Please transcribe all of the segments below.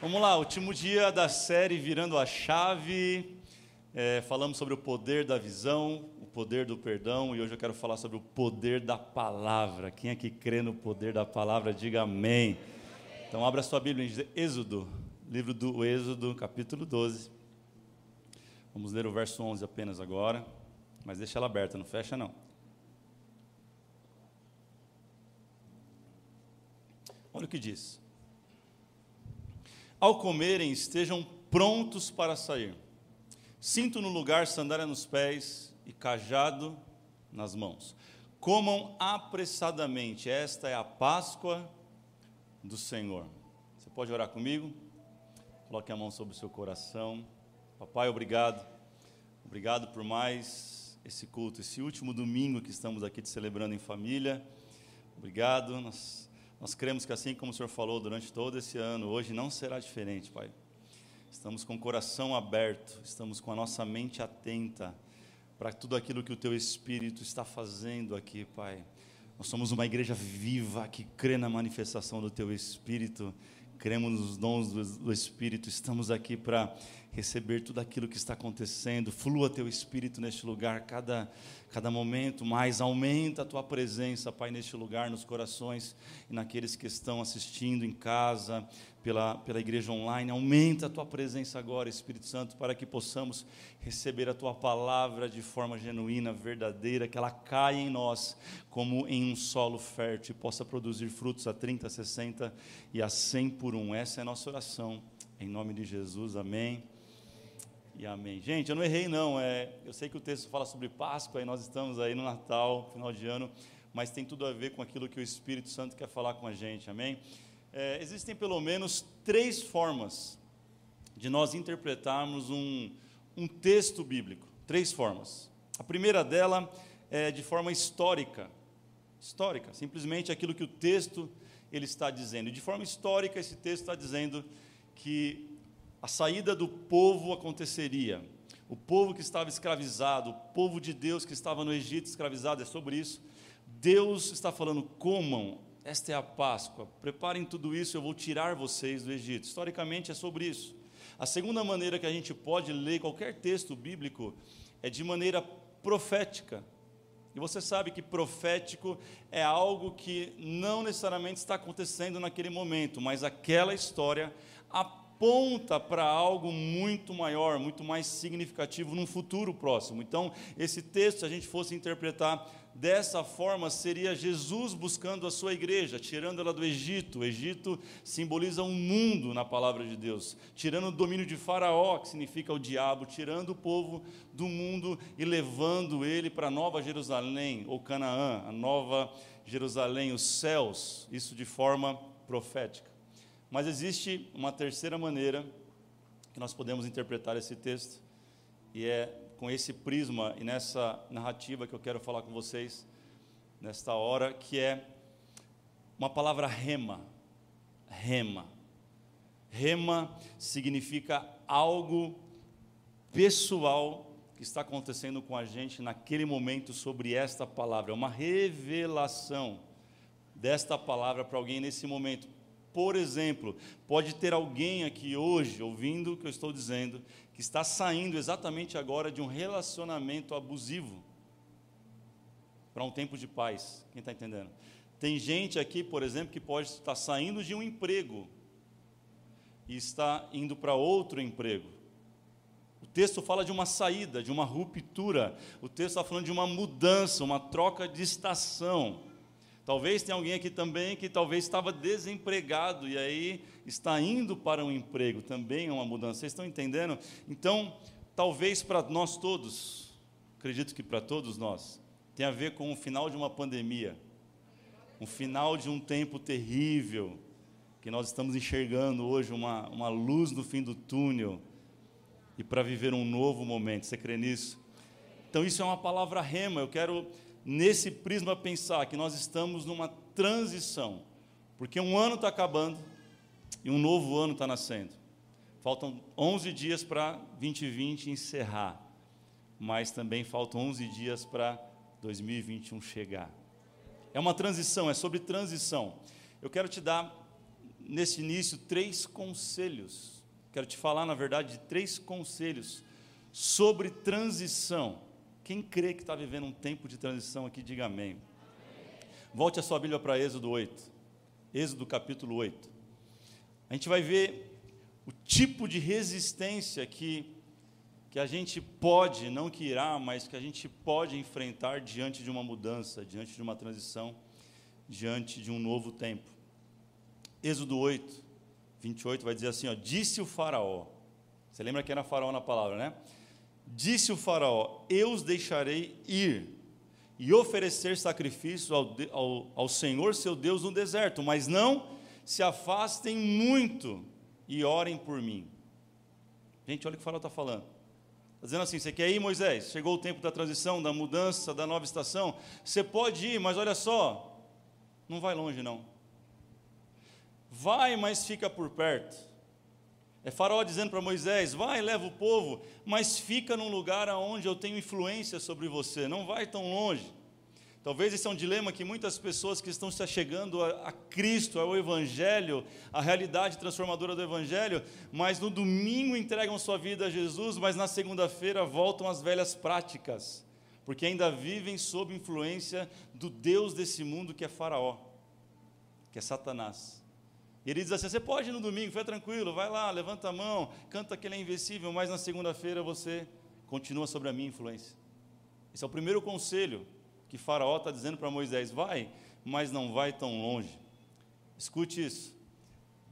Vamos lá, último dia da série Virando a Chave. É, falamos sobre o poder da visão, o poder do perdão, e hoje eu quero falar sobre o poder da palavra. Quem é que crê no poder da palavra, diga amém. Então, abra sua Bíblia em Êxodo, livro do Êxodo, capítulo 12. Vamos ler o verso 11 apenas agora, mas deixa ela aberta, não fecha não. Olha o que diz. Ao comerem, estejam prontos para sair. Cinto no lugar, sandália nos pés e cajado nas mãos. Comam apressadamente, esta é a Páscoa do Senhor. Você pode orar comigo? Coloque a mão sobre o seu coração. Papai, obrigado. Obrigado por mais esse culto, esse último domingo que estamos aqui te celebrando em família. Obrigado. Nós nós cremos que assim como o Senhor falou durante todo esse ano, hoje não será diferente, Pai. Estamos com o coração aberto, estamos com a nossa mente atenta para tudo aquilo que o Teu Espírito está fazendo aqui, Pai. Nós somos uma igreja viva que crê na manifestação do Teu Espírito, cremos nos dons do, Espírito, estamos aqui para receber tudo aquilo que está acontecendo. Flua Teu Espírito neste lugar, cada cada momento mais aumenta a tua presença, Pai, neste lugar, nos corações e naqueles que estão assistindo em casa, pela, pela igreja online. Aumenta a tua presença agora, Espírito Santo, para que possamos receber a tua palavra de forma genuína, verdadeira, que ela caia em nós como em um solo fértil e possa produzir frutos a 30, a 60 e a 100 por um. Essa é a nossa oração. Em nome de Jesus, amém e amém. Gente, eu não errei não, é, eu sei que o texto fala sobre Páscoa e nós estamos aí no Natal, final de ano, mas tem tudo a ver com aquilo que o Espírito Santo quer falar com a gente, amém? É, existem pelo menos três formas de nós interpretarmos um, um texto bíblico, três formas. A primeira dela é de forma histórica, histórica, simplesmente aquilo que o texto ele está dizendo. E de forma histórica, esse texto está dizendo que a saída do povo aconteceria. O povo que estava escravizado, o povo de Deus que estava no Egito escravizado, é sobre isso. Deus está falando: comam, esta é a Páscoa, preparem tudo isso, eu vou tirar vocês do Egito. Historicamente é sobre isso. A segunda maneira que a gente pode ler qualquer texto bíblico é de maneira profética. E você sabe que profético é algo que não necessariamente está acontecendo naquele momento, mas aquela história aponta para algo muito maior, muito mais significativo num futuro próximo. Então, esse texto, se a gente fosse interpretar dessa forma, seria Jesus buscando a sua igreja, tirando ela do Egito. O Egito simboliza um mundo na palavra de Deus, tirando o domínio de Faraó, que significa o diabo, tirando o povo do mundo e levando ele para Nova Jerusalém, ou Canaã, a Nova Jerusalém, os céus, isso de forma profética. Mas existe uma terceira maneira que nós podemos interpretar esse texto, e é com esse prisma e nessa narrativa que eu quero falar com vocês nesta hora, que é uma palavra rema. Rema. Rema significa algo pessoal que está acontecendo com a gente naquele momento sobre esta palavra, é uma revelação desta palavra para alguém nesse momento. Por exemplo, pode ter alguém aqui hoje, ouvindo o que eu estou dizendo, que está saindo exatamente agora de um relacionamento abusivo para um tempo de paz. Quem está entendendo? Tem gente aqui, por exemplo, que pode estar saindo de um emprego e está indo para outro emprego. O texto fala de uma saída, de uma ruptura. O texto está falando de uma mudança, uma troca de estação. Talvez tenha alguém aqui também que talvez estava desempregado e aí está indo para um emprego, também é uma mudança. Vocês estão entendendo? Então, talvez para nós todos, acredito que para todos nós, tem a ver com o final de uma pandemia, um final de um tempo terrível, que nós estamos enxergando hoje uma, uma luz no fim do túnel, e para viver um novo momento. Você crê nisso? Então, isso é uma palavra rema. Eu quero nesse prisma pensar que nós estamos numa transição, porque um ano está acabando e um novo ano está nascendo. Faltam 11 dias para 2020 encerrar, mas também faltam 11 dias para 2021 chegar. É uma transição, é sobre transição. Eu quero te dar, nesse início, três conselhos. Quero te falar, na verdade, de três conselhos sobre transição. Quem crê que está vivendo um tempo de transição aqui, diga amém. amém. Volte a sua Bíblia para Êxodo 8. Êxodo capítulo 8. A gente vai ver o tipo de resistência que, que a gente pode, não que irá, mas que a gente pode enfrentar diante de uma mudança, diante de uma transição, diante de um novo tempo. Êxodo 8, 28 vai dizer assim: ó, Disse o Faraó. Você lembra que era Faraó na palavra, né? Disse o Faraó: Eu os deixarei ir e oferecer sacrifício ao, ao, ao Senhor seu Deus no deserto, mas não se afastem muito e orem por mim. Gente, olha o que o Faraó está falando. Está dizendo assim: você quer ir, Moisés? Chegou o tempo da transição, da mudança, da nova estação. Você pode ir, mas olha só, não vai longe não. Vai, mas fica por perto. É Faraó dizendo para Moisés: vai, leva o povo, mas fica num lugar onde eu tenho influência sobre você, não vai tão longe. Talvez esse é um dilema que muitas pessoas que estão se chegando a, a, Cristo, ao Evangelho, à realidade transformadora do Evangelho, mas no domingo entregam sua vida a Jesus, mas na segunda-feira voltam às velhas práticas, porque ainda vivem sob influência do Deus desse mundo que é Faraó, que é Satanás. Ele diz assim: você pode ir no domingo, fica tranquilo, vai lá, levanta a mão, canta que ele é invencível, mas na segunda-feira você continua sobre a minha influência. Esse é o primeiro conselho que Faraó está dizendo para Moisés: vai, mas não vai tão longe. Escute isso.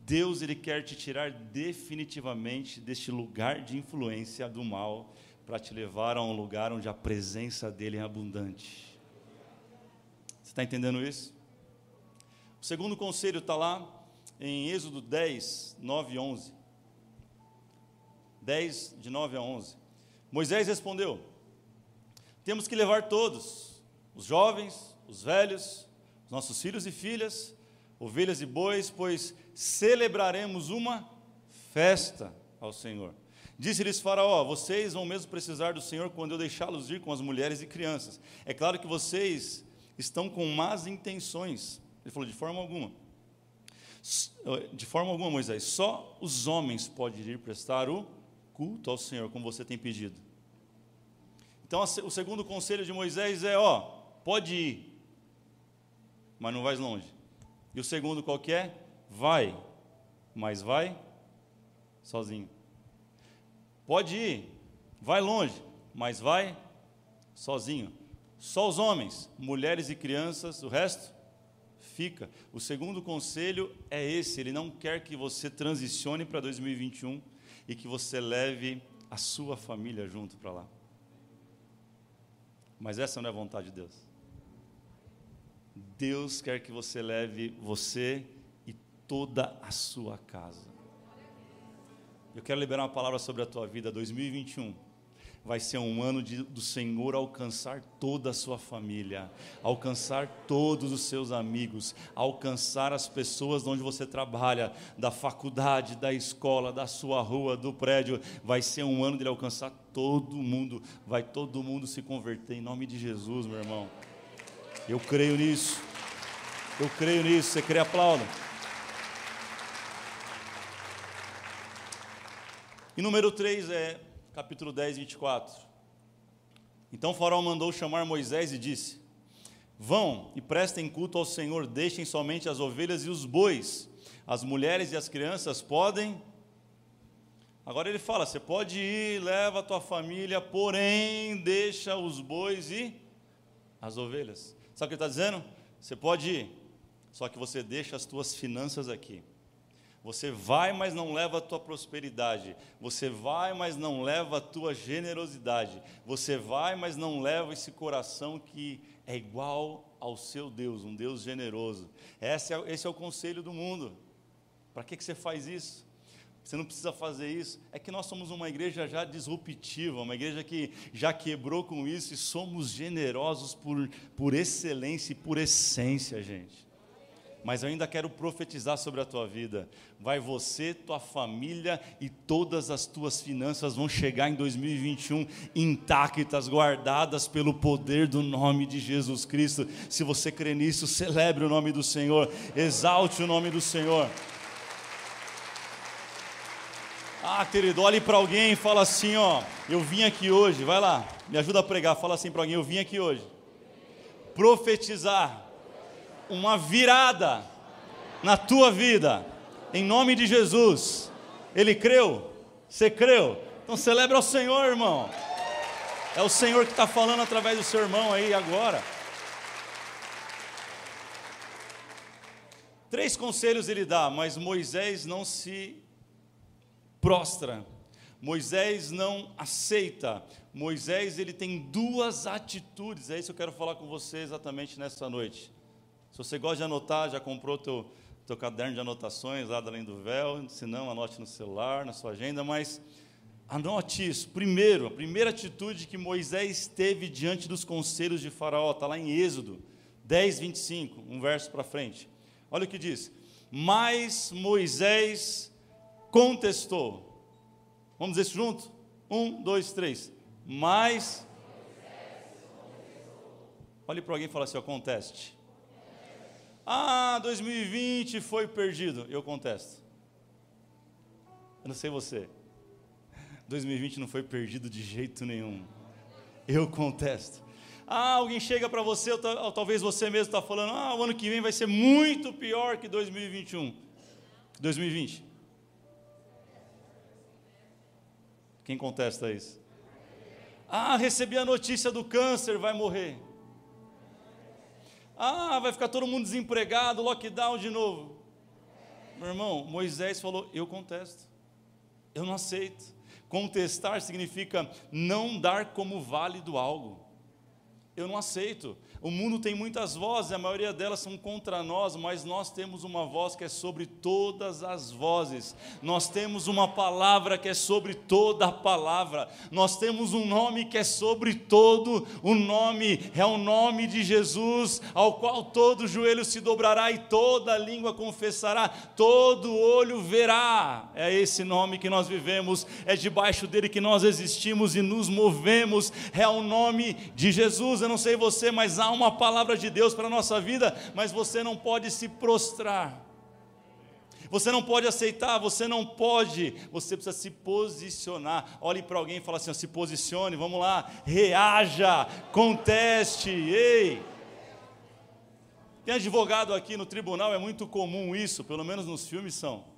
Deus ele quer te tirar definitivamente deste lugar de influência do mal para te levar a um lugar onde a presença dele é abundante. Você está entendendo isso? O segundo conselho está lá em Êxodo 10, 9 e 11. 10, de 9 a 11. Moisés respondeu: Temos que levar todos, os jovens, os velhos, os nossos filhos e filhas, ovelhas e bois, pois celebraremos uma festa ao Senhor. Disse-lhes Faraó: Vocês vão mesmo precisar do Senhor quando eu deixá-los ir com as mulheres e crianças. É claro que vocês estão com más intenções. Ele falou: De forma alguma de forma alguma, Moisés, só os homens podem ir prestar o culto ao Senhor, como você tem pedido. Então, o segundo conselho de Moisés é: ó, pode ir, mas não vais longe. E o segundo qual que é? Vai, mas vai sozinho. Pode ir, vai longe, mas vai sozinho. Só os homens, mulheres e crianças, o resto fica. O segundo conselho é esse: ele não quer que você transicione para 2021 e que você leve a sua família junto para lá. Mas essa não é a vontade de Deus. Deus quer que você leve você e toda a sua casa. Eu quero liberar uma palavra sobre a tua vida 2021 vai ser um ano de, do Senhor alcançar toda a sua família, alcançar todos os seus amigos, alcançar as pessoas de onde você trabalha, da faculdade, da escola, da sua rua, do prédio. Vai ser um ano de ele alcançar todo mundo, vai todo mundo se converter em nome de Jesus, meu irmão. Eu creio nisso. Eu creio nisso. Você crê, aplauda. E número 3 é capítulo 10, 24. Então faraó mandou chamar Moisés e disse: Vão e prestem culto ao Senhor, deixem somente as ovelhas e os bois, as mulheres e as crianças podem. Agora ele fala: você pode ir, leva a tua família, porém deixa os bois e as ovelhas. Sabe o que ele está dizendo? Você pode ir, só que você deixa as tuas finanças aqui. Você vai, mas não leva a tua prosperidade. Você vai, mas não leva a tua generosidade. Você vai, mas não leva esse coração que é igual ao seu Deus, um Deus generoso. Esse é, esse é o conselho do mundo. Para que, que você faz isso? Você não precisa fazer isso. É que nós somos uma igreja já disruptiva, uma igreja que já quebrou com isso e somos generosos por, por excelência e por essência, gente mas eu ainda quero profetizar sobre a tua vida. Vai você, tua família e todas as tuas finanças vão chegar em 2021 intactas, guardadas pelo poder do nome de Jesus Cristo. Se você crê nisso, celebre o nome do Senhor, exalte o nome do Senhor. Ah, querido, olhe para alguém e fala assim, ó, eu vim aqui hoje, vai lá, me ajuda a pregar, fala assim para alguém, eu vim aqui hoje. Profetizar uma virada na tua vida, em nome de Jesus. Ele creu? Você creu? Então celebra o Senhor, irmão. É o Senhor que está falando através do seu irmão aí agora. Três conselhos ele dá, mas Moisés não se prostra. Moisés não aceita. Moisés ele tem duas atitudes. É isso que eu quero falar com você exatamente nessa noite. Se você gosta de anotar, já comprou teu teu caderno de anotações lá além do véu, se não, anote no celular, na sua agenda, mas anote isso. Primeiro, a primeira atitude que Moisés teve diante dos conselhos de Faraó, está lá em Êxodo 10, 25, um verso para frente. Olha o que diz: Mas Moisés contestou. Vamos dizer isso junto? Um, dois, três. Mas. Olhe para alguém e fala assim: ó, conteste. Ah, 2020 foi perdido. Eu contesto. Eu não sei você. 2020 não foi perdido de jeito nenhum. Eu contesto. Ah, alguém chega para você, ou, talvez você mesmo está falando, ah, o ano que vem vai ser muito pior que 2021. 2020. Quem contesta isso? Ah, recebi a notícia do câncer, vai morrer. Ah, vai ficar todo mundo desempregado, lockdown de novo. Meu irmão, Moisés falou: Eu contesto, eu não aceito. Contestar significa não dar como válido algo. Eu não aceito. O mundo tem muitas vozes, a maioria delas são contra nós, mas nós temos uma voz que é sobre todas as vozes. Nós temos uma palavra que é sobre toda a palavra. Nós temos um nome que é sobre todo o nome. É o nome de Jesus, ao qual todo joelho se dobrará e toda língua confessará, todo olho verá. É esse nome que nós vivemos, é debaixo dele que nós existimos e nos movemos. É o nome de Jesus. Eu não sei você, mas há uma palavra de Deus para a nossa vida, mas você não pode se prostrar. Você não pode aceitar, você não pode, você precisa se posicionar. Olhe para alguém e fala assim: ó, se posicione, vamos lá, reaja, conteste, ei. Tem advogado aqui no tribunal, é muito comum isso, pelo menos nos filmes são.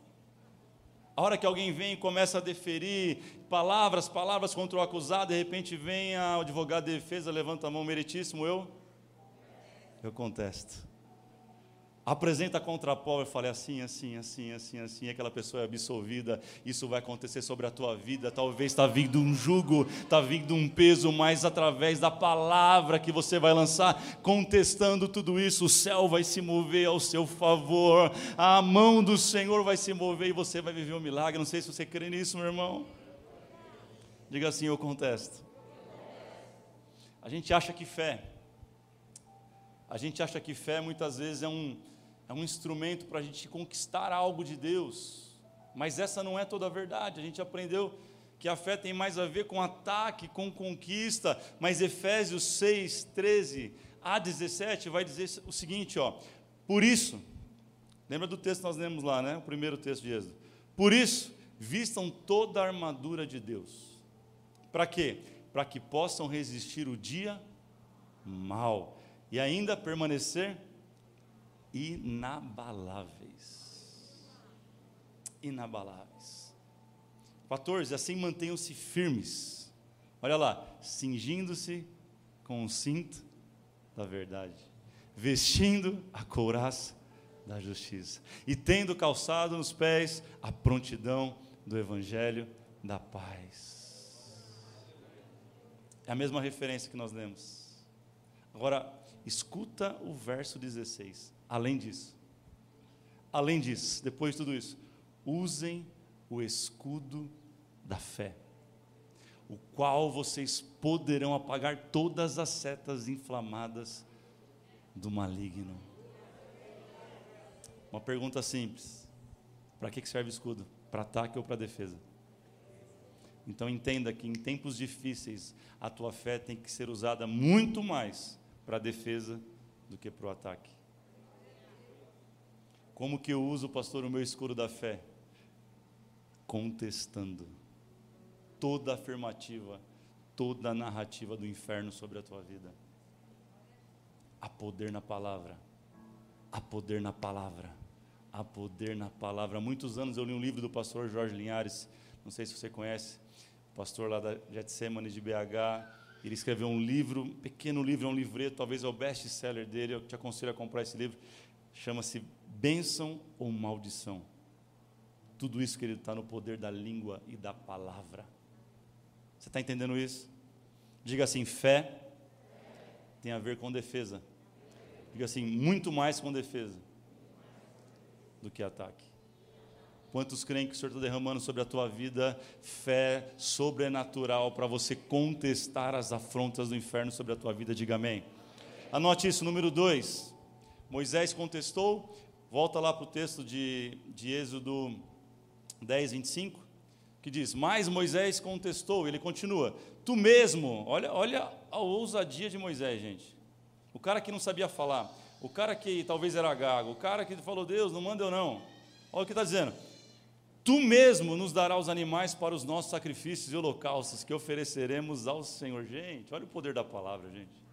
A hora que alguém vem e começa a deferir palavras, palavras contra o acusado, de repente vem o advogado de defesa, levanta a mão, meritíssimo, eu eu contesto. Apresenta contra a prova e fale assim, assim, assim, assim, assim, aquela pessoa é absolvida, isso vai acontecer sobre a tua vida, talvez está vindo um jugo, está vindo um peso, mas através da palavra que você vai lançar, contestando tudo isso, o céu vai se mover ao seu favor, a mão do Senhor vai se mover e você vai viver um milagre, não sei se você crê nisso, meu irmão. Diga assim, eu contesto. A gente acha que fé a gente acha que fé muitas vezes é um, é um instrumento para a gente conquistar algo de Deus, mas essa não é toda a verdade. A gente aprendeu que a fé tem mais a ver com ataque, com conquista, mas Efésios 6, 13 a 17 vai dizer o seguinte: ó, por isso, lembra do texto que nós lemos lá, né? O primeiro texto de Êxodo. Por isso, vistam toda a armadura de Deus. Para quê? Para que possam resistir o dia mal e ainda permanecer inabaláveis. Inabaláveis. 14. Assim mantenham-se firmes. Olha lá, cingindo-se com o cinto da verdade, vestindo a couraça da justiça e tendo calçado nos pés a prontidão do evangelho da paz. É a mesma referência que nós lemos. Agora, Escuta o verso 16. Além disso, além disso, depois de tudo isso, usem o escudo da fé, o qual vocês poderão apagar todas as setas inflamadas do maligno. Uma pergunta simples: para que serve o escudo? Para ataque ou para defesa? Então entenda que em tempos difíceis a tua fé tem que ser usada muito mais para defesa do que para o ataque. Como que eu uso, pastor, o meu escudo da fé? contestando toda afirmativa, toda narrativa do inferno sobre a tua vida. Há poder na palavra. Há poder na palavra. Há poder na palavra. Há muitos anos eu li um livro do pastor Jorge Linhares, não sei se você conhece, pastor lá da Getsemane de BH. Ele escreveu um livro, um pequeno livro, é um livreto, talvez é o best-seller dele. Eu te aconselho a comprar esse livro. Chama-se Bênção ou Maldição. Tudo isso, querido, está no poder da língua e da palavra. Você está entendendo isso? Diga assim: fé tem a ver com defesa. Diga assim: muito mais com defesa do que ataque. Quantos creem que o Senhor está derramando sobre a tua vida fé sobrenatural para você contestar as afrontas do inferno sobre a tua vida? Diga amém. Anote isso, número 2. Moisés contestou, volta lá para o texto de, de Êxodo 10, 25, que diz: Mas Moisés contestou, ele continua: Tu mesmo, olha, olha a ousadia de Moisés, gente. O cara que não sabia falar, o cara que talvez era gago, o cara que falou: Deus, não manda eu não. Olha o que está dizendo: Tu mesmo nos dará os animais para os nossos sacrifícios e holocaustos que ofereceremos ao Senhor. Gente, olha o poder da palavra, gente.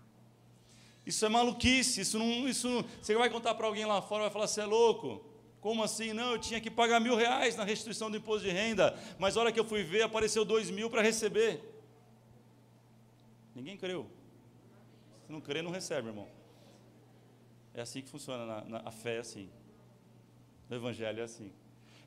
Isso é maluquice, isso não. Isso não, você vai contar para alguém lá fora, vai falar: Você é louco. Como assim? Não, eu tinha que pagar mil reais na restituição do imposto de renda, mas a hora que eu fui ver, apareceu dois mil para receber. Ninguém creu. Se não crê, não recebe, irmão. É assim que funciona, na, na, a fé é assim. O evangelho é assim.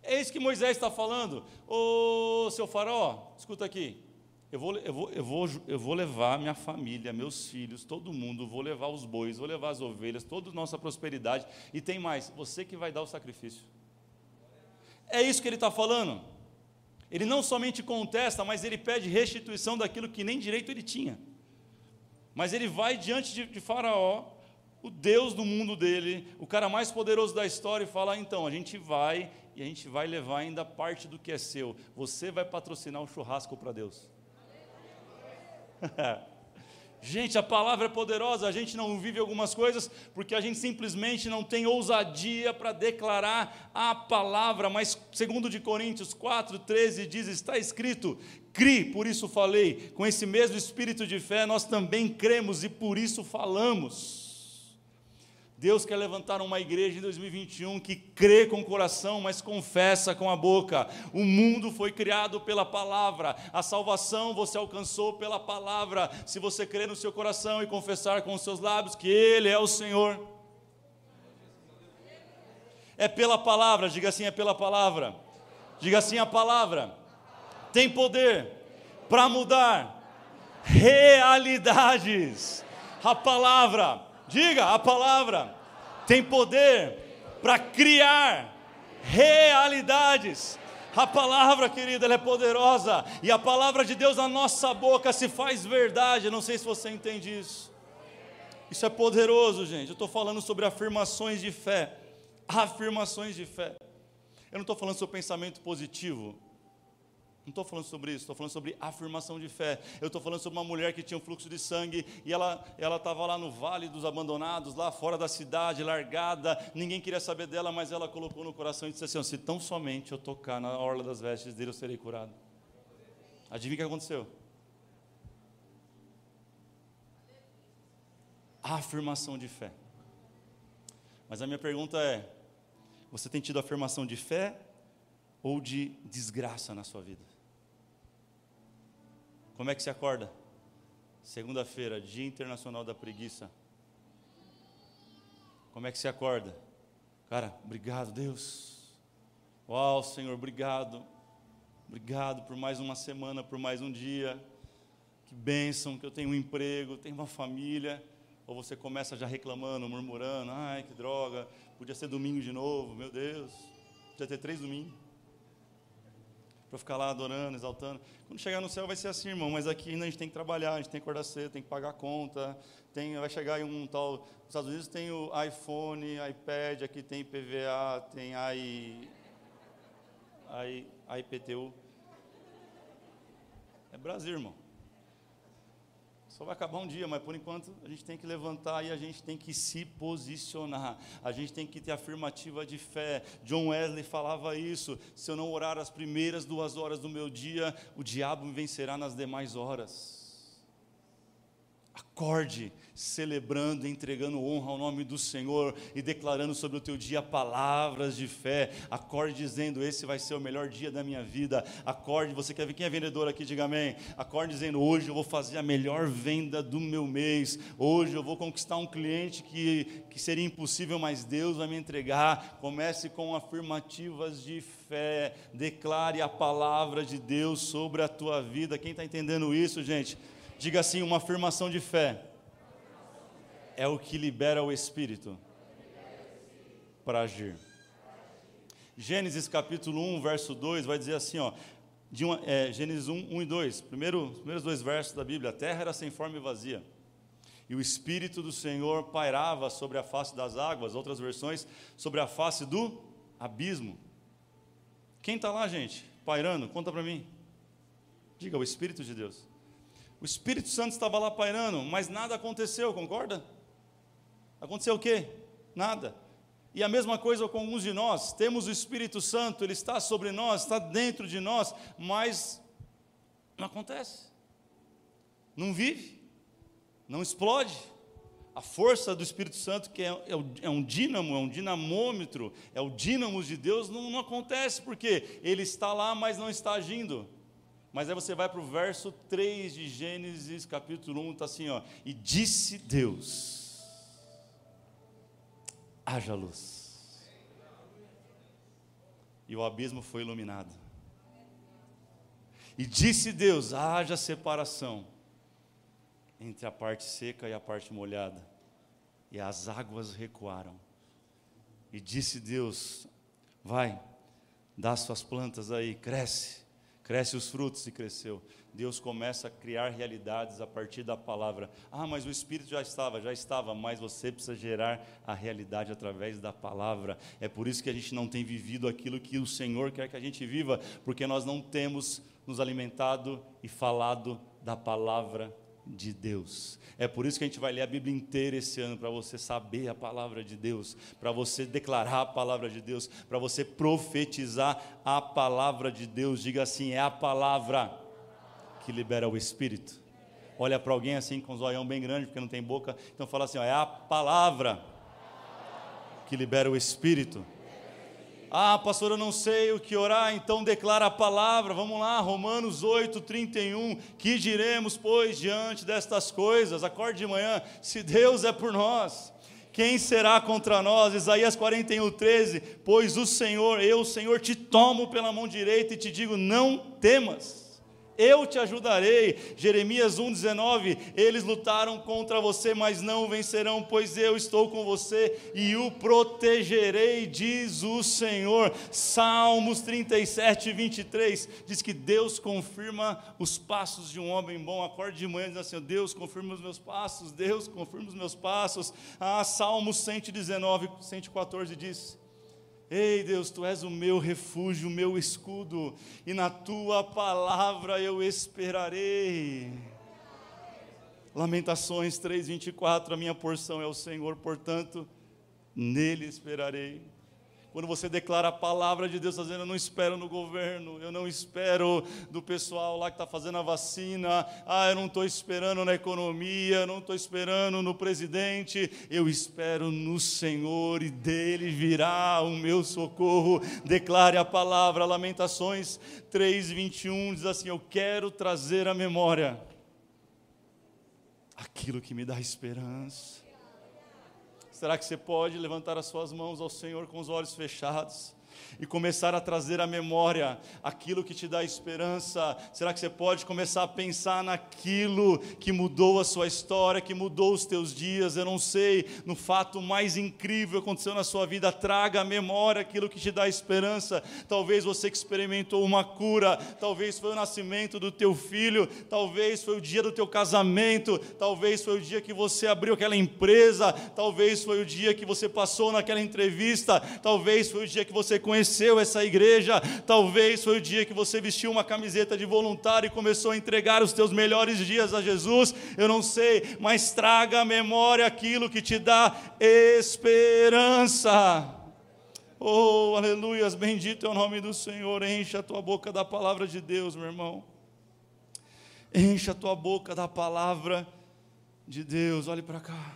É isso que Moisés está falando. Ô seu farol, escuta aqui. Eu vou, eu, vou, eu, vou, eu vou levar minha família, meus filhos, todo mundo, vou levar os bois, vou levar as ovelhas, toda a nossa prosperidade. E tem mais, você que vai dar o sacrifício. É isso que ele está falando. Ele não somente contesta, mas ele pede restituição daquilo que nem direito ele tinha. Mas ele vai diante de, de Faraó, o Deus do mundo dele, o cara mais poderoso da história, e fala: então, a gente vai e a gente vai levar ainda parte do que é seu. Você vai patrocinar um churrasco para Deus. gente, a palavra é poderosa, a gente não vive algumas coisas porque a gente simplesmente não tem ousadia para declarar a palavra, mas segundo de Coríntios 4:13 diz, está escrito: "Cri, por isso falei". Com esse mesmo espírito de fé nós também cremos e por isso falamos. Deus quer levantar uma igreja em 2021 que crê com o coração, mas confessa com a boca. O mundo foi criado pela palavra, a salvação você alcançou pela palavra. Se você crer no seu coração e confessar com os seus lábios que Ele é o Senhor, é pela palavra, diga assim: é pela palavra. Diga assim: a palavra tem poder para mudar realidades. A palavra Diga, a palavra tem poder para criar realidades. A palavra, querida, ela é poderosa. E a palavra de Deus na nossa boca se faz verdade. não sei se você entende isso. Isso é poderoso, gente. Eu estou falando sobre afirmações de fé. Afirmações de fé. Eu não estou falando sobre pensamento positivo. Não estou falando sobre isso, estou falando sobre afirmação de fé. Eu estou falando sobre uma mulher que tinha um fluxo de sangue e ela estava lá no vale dos abandonados, lá fora da cidade, largada. Ninguém queria saber dela, mas ela colocou no coração e disse assim: Se tão somente eu tocar na orla das vestes dele, eu serei curado. Adivinha o que aconteceu? Afirmação de fé. Mas a minha pergunta é: você tem tido afirmação de fé ou de desgraça na sua vida? Como é que se acorda? Segunda-feira, Dia Internacional da Preguiça. Como é que se acorda? Cara, obrigado, Deus. Uau, Senhor, obrigado. Obrigado por mais uma semana, por mais um dia. Que bênção que eu tenho um emprego, tenho uma família. Ou você começa já reclamando, murmurando: ai, que droga, podia ser domingo de novo, meu Deus. Podia ter três domingos para ficar lá adorando, exaltando. Quando chegar no céu vai ser assim, irmão, mas aqui ainda a gente tem que trabalhar, a gente tem que acordar cedo, tem que pagar a conta, tem, vai chegar aí um tal. Nos Estados Unidos tem o iPhone, iPad, aqui tem PVA, tem I, I, IPTU. É Brasil, irmão. Só vai acabar um dia, mas por enquanto a gente tem que levantar e a gente tem que se posicionar. A gente tem que ter afirmativa de fé. John Wesley falava isso: se eu não orar as primeiras duas horas do meu dia, o diabo me vencerá nas demais horas. Acorde celebrando, entregando honra ao nome do Senhor e declarando sobre o teu dia palavras de fé. Acorde dizendo: Esse vai ser o melhor dia da minha vida. Acorde, você quer ver quem é vendedor aqui? Diga amém. Acorde dizendo: Hoje eu vou fazer a melhor venda do meu mês. Hoje eu vou conquistar um cliente que, que seria impossível, mas Deus vai me entregar. Comece com afirmativas de fé. Declare a palavra de Deus sobre a tua vida. Quem está entendendo isso, gente? Diga assim: uma afirmação de fé é o que libera o Espírito para agir. Gênesis capítulo 1, verso 2 vai dizer assim: ó, de uma, é, Gênesis 1, 1 e 2, primeiro, primeiros dois versos da Bíblia: a terra era sem forma e vazia, e o Espírito do Senhor pairava sobre a face das águas, outras versões, sobre a face do abismo. Quem está lá, gente? Pairando? Conta para mim. Diga, o Espírito de Deus. O Espírito Santo estava lá pairando, mas nada aconteceu, concorda? Aconteceu o quê? Nada. E a mesma coisa com alguns de nós, temos o Espírito Santo, ele está sobre nós, está dentro de nós, mas não acontece. Não vive, não explode. A força do Espírito Santo, que é, é, é um dínamo, é um dinamômetro, é o dínamo de Deus, não, não acontece, porque ele está lá, mas não está agindo. Mas aí você vai para o verso 3 de Gênesis, capítulo 1, está assim, ó. E disse Deus: haja luz. E o abismo foi iluminado. E disse Deus: haja separação entre a parte seca e a parte molhada. E as águas recuaram. E disse Deus: vai, dá suas plantas aí, cresce cresce os frutos e cresceu. Deus começa a criar realidades a partir da palavra. Ah, mas o Espírito já estava, já estava, mas você precisa gerar a realidade através da palavra. É por isso que a gente não tem vivido aquilo que o Senhor quer que a gente viva, porque nós não temos nos alimentado e falado da palavra de Deus. É por isso que a gente vai ler a Bíblia inteira esse ano, para você saber a palavra de Deus, para você declarar a palavra de Deus, para você profetizar a palavra de Deus. Diga assim: é a palavra que libera o Espírito. Olha para alguém assim com um zoião bem grande, porque não tem boca. Então fala assim: ó, é a palavra que libera o Espírito. Ah, pastor, eu não sei o que orar, então declara a palavra. Vamos lá, Romanos 8, 31. Que diremos, pois, diante destas coisas? Acorde de manhã, se Deus é por nós. Quem será contra nós? Isaías 41, 13. Pois o Senhor, eu, o Senhor, te tomo pela mão direita e te digo: não temas eu te ajudarei. Jeremias 1,19: Eles lutaram contra você, mas não vencerão, pois eu estou com você e o protegerei, diz o Senhor. Salmos 37, 23 diz que Deus confirma os passos de um homem bom. Acorde de manhã diz assim: Deus confirma os meus passos, Deus confirma os meus passos. Ah, Salmos 119, 114 diz Ei Deus, tu és o meu refúgio, o meu escudo, e na tua palavra eu esperarei. Lamentações 3:24, a minha porção é o Senhor, portanto, nele esperarei. Quando você declara a palavra de Deus, tá dizendo, eu não espero no governo, eu não espero do pessoal lá que está fazendo a vacina, ah, eu não estou esperando na economia, eu não estou esperando no presidente, eu espero no Senhor e dele virá o meu socorro. Declare a palavra, Lamentações 3:21 diz assim: Eu quero trazer à memória aquilo que me dá esperança. Será que você pode levantar as suas mãos ao Senhor com os olhos fechados? E começar a trazer à memória aquilo que te dá esperança? Será que você pode começar a pensar naquilo que mudou a sua história, que mudou os teus dias? Eu não sei, no fato mais incrível que aconteceu na sua vida, traga à memória aquilo que te dá esperança. Talvez você que experimentou uma cura, talvez foi o nascimento do teu filho, talvez foi o dia do teu casamento, talvez foi o dia que você abriu aquela empresa, talvez foi o dia que você passou naquela entrevista, talvez foi o dia que você conheceu essa igreja, talvez foi o dia que você vestiu uma camiseta de voluntário e começou a entregar os teus melhores dias a Jesus. Eu não sei, mas traga à memória aquilo que te dá esperança. Oh, aleluias, bendito é o nome do Senhor. Encha a tua boca da palavra de Deus, meu irmão. Encha a tua boca da palavra de Deus. Olhe para cá.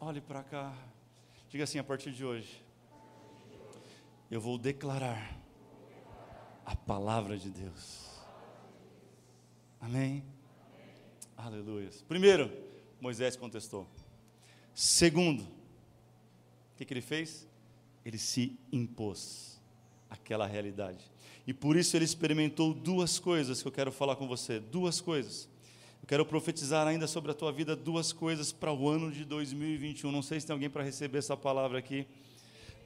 Olhe para cá. Diga assim a partir de hoje. Eu vou declarar a palavra de Deus. Amém? Aleluia. Primeiro, Moisés contestou. Segundo, o que, que ele fez? ele se impôs àquela realidade. E por isso ele experimentou duas coisas que eu quero falar com você, duas coisas. Eu quero profetizar ainda sobre a tua vida duas coisas para o ano de 2021. Não sei se tem alguém para receber essa palavra aqui,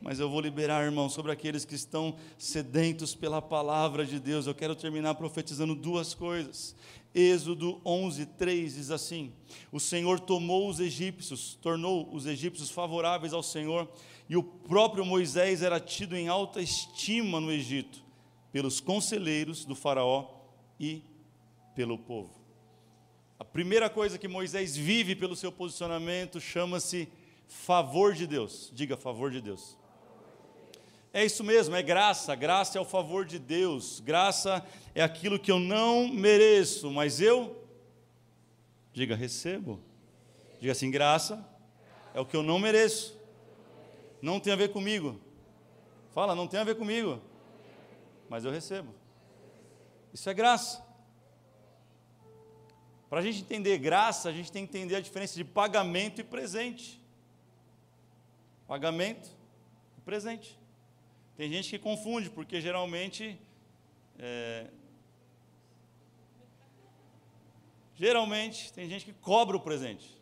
mas eu vou liberar, irmão, sobre aqueles que estão sedentos pela palavra de Deus. Eu quero terminar profetizando duas coisas. Êxodo 11, 3 diz assim: O Senhor tomou os egípcios, tornou os egípcios favoráveis ao Senhor e o próprio Moisés era tido em alta estima no Egito, pelos conselheiros do Faraó e pelo povo. A primeira coisa que Moisés vive pelo seu posicionamento chama-se favor de Deus. Diga favor de Deus. É isso mesmo, é graça. Graça é o favor de Deus. Graça é aquilo que eu não mereço, mas eu, diga, recebo. Diga assim: graça é o que eu não mereço, não tem a ver comigo. Fala, não tem a ver comigo. Mas eu recebo. Isso é graça. Para a gente entender graça, a gente tem que entender a diferença de pagamento e presente. Pagamento e presente. Tem gente que confunde, porque geralmente. É, geralmente tem gente que cobra o presente.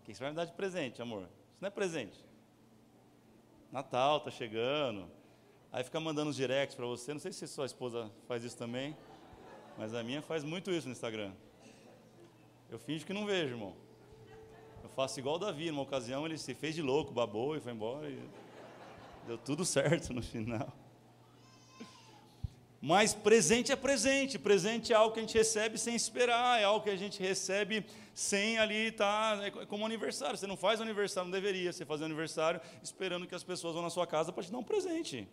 O que você vai me dar de presente, amor? não é presente. Natal está chegando. Aí fica mandando os directs para você. Não sei se sua esposa faz isso também, mas a minha faz muito isso no Instagram. Eu finjo que não vejo, irmão. Eu faço igual o Davi, numa ocasião ele se fez de louco, babou e foi embora. E deu tudo certo no final. Mas presente é presente, presente é algo que a gente recebe sem esperar, é algo que a gente recebe sem ali estar, tá, é como aniversário. Você não faz aniversário, não deveria você fazer aniversário esperando que as pessoas vão na sua casa para te dar um presente.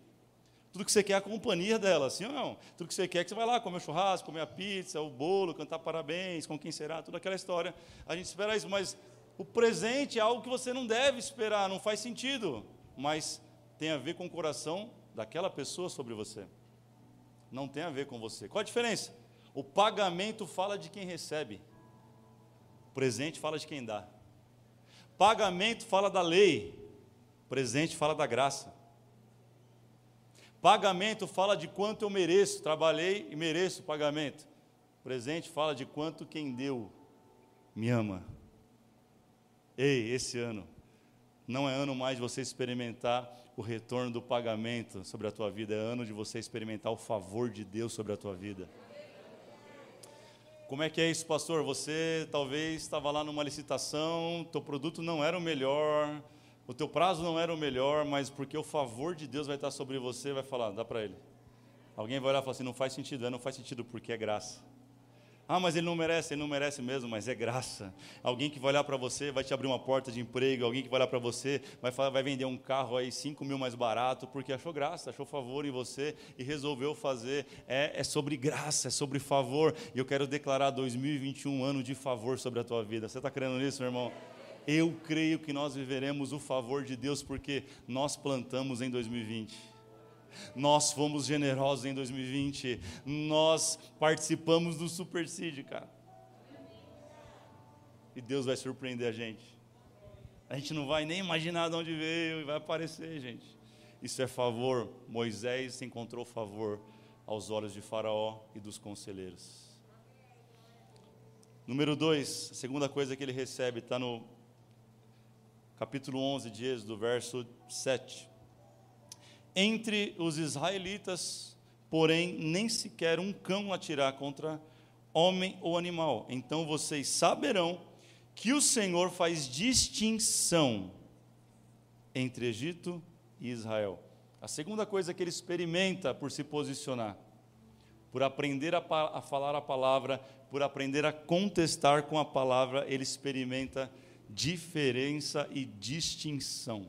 Tudo que você quer é a companhia dela, sim ou não? Tudo que você quer é que você vai lá comer o churrasco, comer a pizza, o bolo, cantar parabéns, com quem será, toda aquela história. A gente espera isso, mas o presente é algo que você não deve esperar, não faz sentido, mas tem a ver com o coração daquela pessoa sobre você não tem a ver com você. Qual a diferença? O pagamento fala de quem recebe, o presente fala de quem dá. Pagamento fala da lei, presente fala da graça. Pagamento fala de quanto eu mereço, trabalhei e mereço pagamento. Presente fala de quanto quem deu me ama. Ei, esse ano não é ano mais de você experimentar o retorno do pagamento sobre a tua vida, é ano de você experimentar o favor de Deus sobre a tua vida. Como é que é isso, pastor? Você talvez estava lá numa licitação, teu produto não era o melhor, o teu prazo não era o melhor, mas porque o favor de Deus vai estar sobre você, vai falar, dá para ele. Alguém vai olhar e falar assim, não faz sentido, é, não faz sentido porque é graça. Ah, mas ele não merece, ele não merece mesmo, mas é graça. Alguém que vai olhar para você, vai te abrir uma porta de emprego, alguém que vai olhar para você, vai, falar, vai vender um carro aí 5 mil mais barato, porque achou graça, achou favor em você e resolveu fazer. É, é sobre graça, é sobre favor. E eu quero declarar 2021 um ano de favor sobre a tua vida. Você está crendo nisso, meu irmão? Eu creio que nós viveremos o favor de Deus porque nós plantamos em 2020. Nós fomos generosos em 2020. Nós participamos do Super Seed, cara. E Deus vai surpreender a gente. A gente não vai nem imaginar de onde veio e vai aparecer, gente. Isso é favor. Moisés encontrou favor aos olhos de Faraó e dos conselheiros. Número 2, a segunda coisa que ele recebe está no capítulo 11 de Êxodo, verso 7 entre os israelitas, porém nem sequer um cão atirar contra homem ou animal. Então vocês saberão que o Senhor faz distinção entre Egito e Israel. A segunda coisa que ele experimenta por se posicionar, por aprender a, a, falar a palavra, por aprender a contestar com a palavra, ele experimenta diferença e distinção.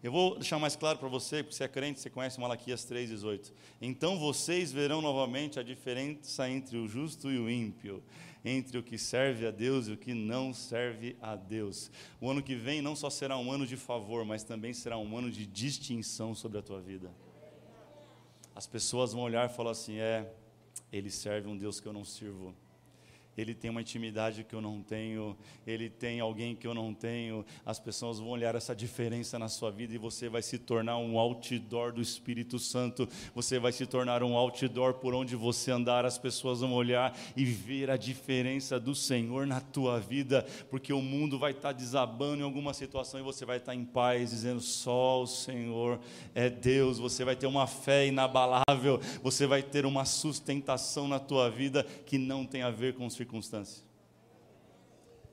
Eu vou deixar mais claro para você, porque você é crente, você conhece Malaquias 3,18. Então vocês verão novamente a diferença entre o justo e o ímpio, entre o que serve a Deus e o que não serve a Deus. O ano que vem não só será um ano de favor, mas também será um ano de distinção sobre a tua vida. As pessoas vão olhar e falar assim: é, ele serve um Deus que eu não sirvo ele tem uma intimidade que eu não tenho, ele tem alguém que eu não tenho. As pessoas vão olhar essa diferença na sua vida e você vai se tornar um outdoor do Espírito Santo. Você vai se tornar um outdoor por onde você andar, as pessoas vão olhar e ver a diferença do Senhor na tua vida, porque o mundo vai estar desabando em alguma situação e você vai estar em paz, dizendo só o Senhor é Deus. Você vai ter uma fé inabalável, você vai ter uma sustentação na tua vida que não tem a ver com os circunstância.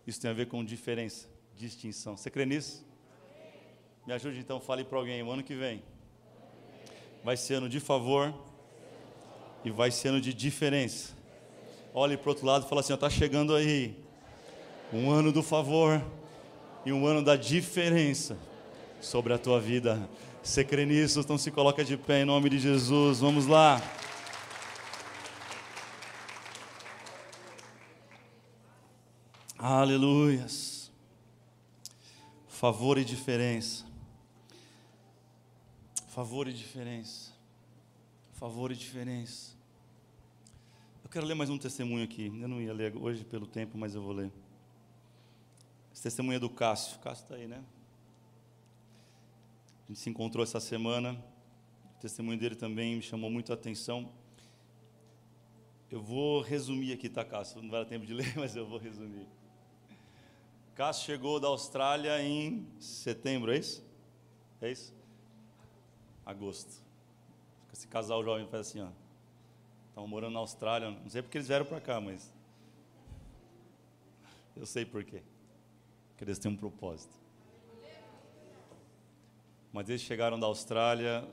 Isso tem a ver com diferença, distinção. Você crê nisso? Me ajude então, fale para alguém. O ano que vem vai ser ano de favor e vai ser ano de diferença. Olhe para o outro lado e fala assim: está chegando aí um ano do favor e um ano da diferença sobre a tua vida. Você crê nisso? Então se coloca de pé em nome de Jesus. Vamos lá. Aleluias. Favor e diferença. Favor e diferença. Favor e diferença. Eu quero ler mais um testemunho aqui. Eu não ia ler hoje pelo tempo, mas eu vou ler. Esse testemunho é do Cássio. Cássio está aí, né? A gente se encontrou essa semana. O testemunho dele também me chamou muito a atenção. Eu vou resumir aqui, tá, Cássio? Não vai dar tempo de ler, mas eu vou resumir. Cássio chegou da Austrália em setembro, é isso? É isso? Agosto. Esse casal jovem faz assim, ó. Estão morando na Austrália, não sei porque eles vieram para cá, mas eu sei por quê. Porque eles têm um propósito. Mas eles chegaram da Austrália,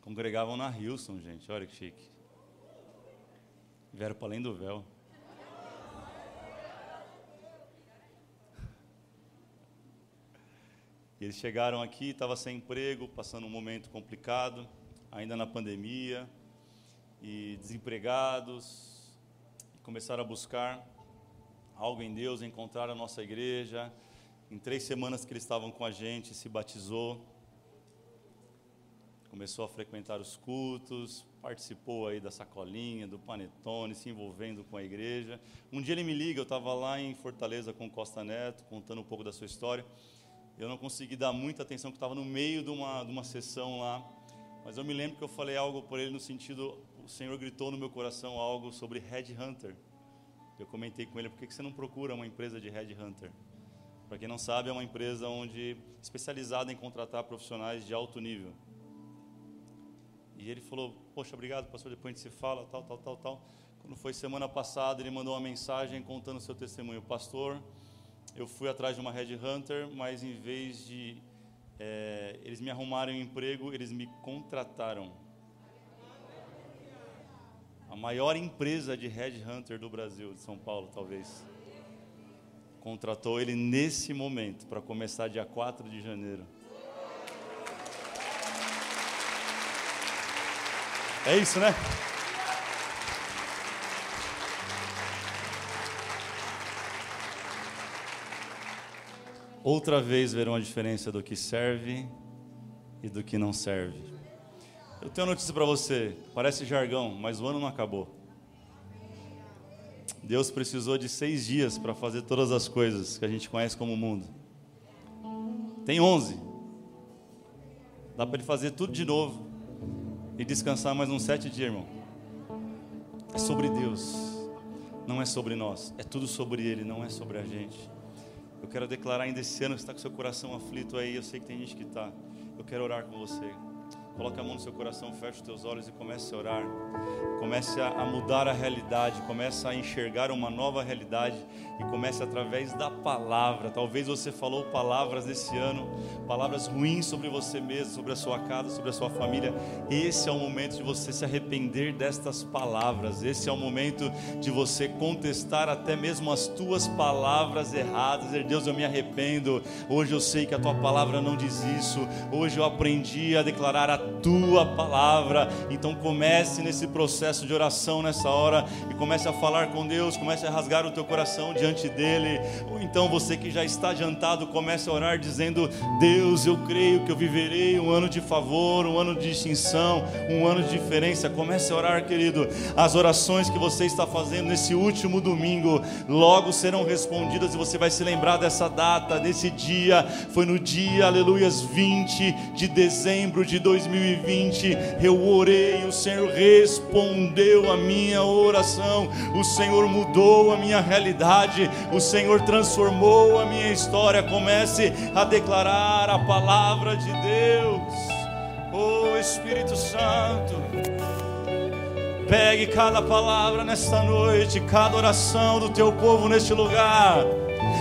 congregavam na Hilson, gente. Olha que chique. Vieram para além do véu. E eles chegaram aqui, estava sem emprego, passando um momento complicado, ainda na pandemia, e desempregados, começaram a buscar algo em Deus, encontrar a nossa igreja. Em três semanas que eles estavam com a gente, se batizou, começou a frequentar os cultos, participou aí da sacolinha, do panetone, se envolvendo com a igreja. Um dia ele me liga, eu estava lá em Fortaleza com Costa Neto, contando um pouco da sua história eu não consegui dar muita atenção, que estava no meio de uma, de uma sessão lá. Mas eu me lembro que eu falei algo por ele no sentido, o Senhor gritou no meu coração algo sobre Headhunter. Eu comentei com ele, por que você não procura uma empresa de Headhunter? Para quem não sabe, é uma empresa onde especializada em contratar profissionais de alto nível. E ele falou, poxa, obrigado, pastor, depois a gente se fala, tal, tal, tal, tal. Quando foi semana passada, ele mandou uma mensagem contando seu testemunho. Pastor, eu fui atrás de uma headhunter, mas em vez de é, eles me arrumarem um emprego, eles me contrataram. A maior empresa de headhunter do Brasil, de São Paulo, talvez, contratou ele nesse momento para começar dia 4 de janeiro. É isso, né? Outra vez verão a diferença do que serve e do que não serve. Eu tenho uma notícia para você, parece jargão, mas o ano não acabou. Deus precisou de seis dias para fazer todas as coisas que a gente conhece como mundo. Tem onze. Dá para ele fazer tudo de novo e descansar mais uns sete dias, irmão. É sobre Deus, não é sobre nós. É tudo sobre Ele, não é sobre a gente. Eu quero declarar ainda esse ano, que está com seu coração aflito aí, eu sei que tem gente que está. Eu quero orar com você. Coloque a mão no seu coração, feche os teus olhos e comece a orar. Comece a mudar a realidade, comece a enxergar uma nova realidade e comece através da palavra. Talvez você falou palavras desse ano, palavras ruins sobre você mesmo, sobre a sua casa, sobre a sua família. Esse é o momento de você se arrepender destas palavras. Esse é o momento de você contestar até mesmo as tuas palavras erradas. Dizer, Deus, eu me arrependo. Hoje eu sei que a tua palavra não diz isso. Hoje eu aprendi a declarar a tua palavra. Então comece nesse processo de oração nessa hora e comece a falar com Deus, comece a rasgar o teu coração diante dele. Ou então você que já está adiantado, comece a orar dizendo: Deus, eu creio que eu viverei um ano de favor, um ano de extinção, um ano de diferença. Comece a orar, querido. As orações que você está fazendo nesse último domingo logo serão respondidas e você vai se lembrar dessa data, desse dia. Foi no dia, aleluias, 20 de dezembro de 2020 2020 eu orei, o Senhor respondeu a minha oração, o Senhor mudou a minha realidade, o Senhor transformou a minha história. Comece a declarar a palavra de Deus, oh Espírito Santo. Pegue cada palavra nesta noite, cada oração do teu povo neste lugar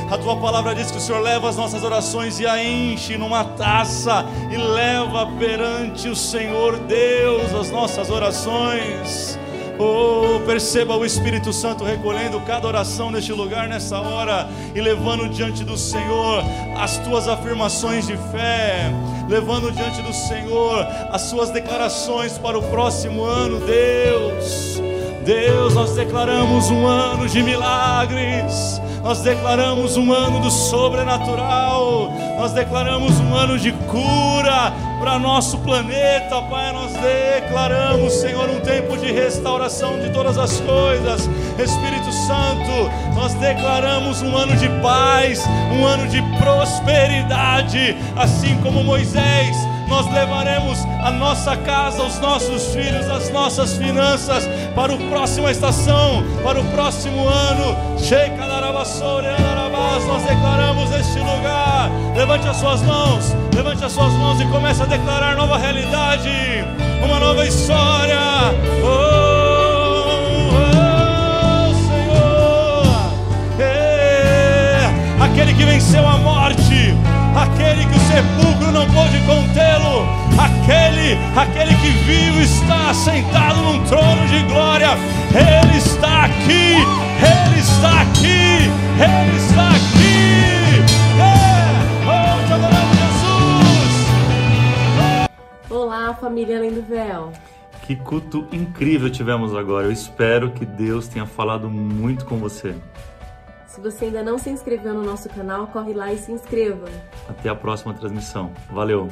a tua palavra diz que o Senhor leva as nossas orações e a enche numa taça e leva perante o Senhor Deus as nossas orações. Oh, perceba o Espírito Santo recolhendo cada oração neste lugar, nessa hora, e levando diante do Senhor as tuas afirmações de fé, levando diante do Senhor as suas declarações para o próximo ano, Deus. Deus, nós declaramos um ano de milagres, nós declaramos um ano do sobrenatural, nós declaramos um ano de cura para nosso planeta, Pai. Nós declaramos, Senhor, um tempo de restauração de todas as coisas. Espírito Santo, nós declaramos um ano de paz, um ano de prosperidade, assim como Moisés nós levaremos a nossa casa, os nossos filhos, as nossas finanças para a próxima estação, para o próximo ano. Nós declaramos neste lugar. Levante as suas mãos, levante as suas mãos e comece a declarar nova realidade, uma nova história. Oh, oh é, aquele que venceu a morte aquele que o sepulcro não pôde contê-lo, aquele, aquele que vivo está sentado num trono de glória, ele está aqui, ele está aqui, ele está aqui. É, oh, te adoramos, Jesus. Olá, família Além do Véu. Que culto incrível tivemos agora. Eu espero que Deus tenha falado muito com você. Se você ainda não se inscreveu no nosso canal, corre lá e se inscreva. Até a próxima transmissão. Valeu!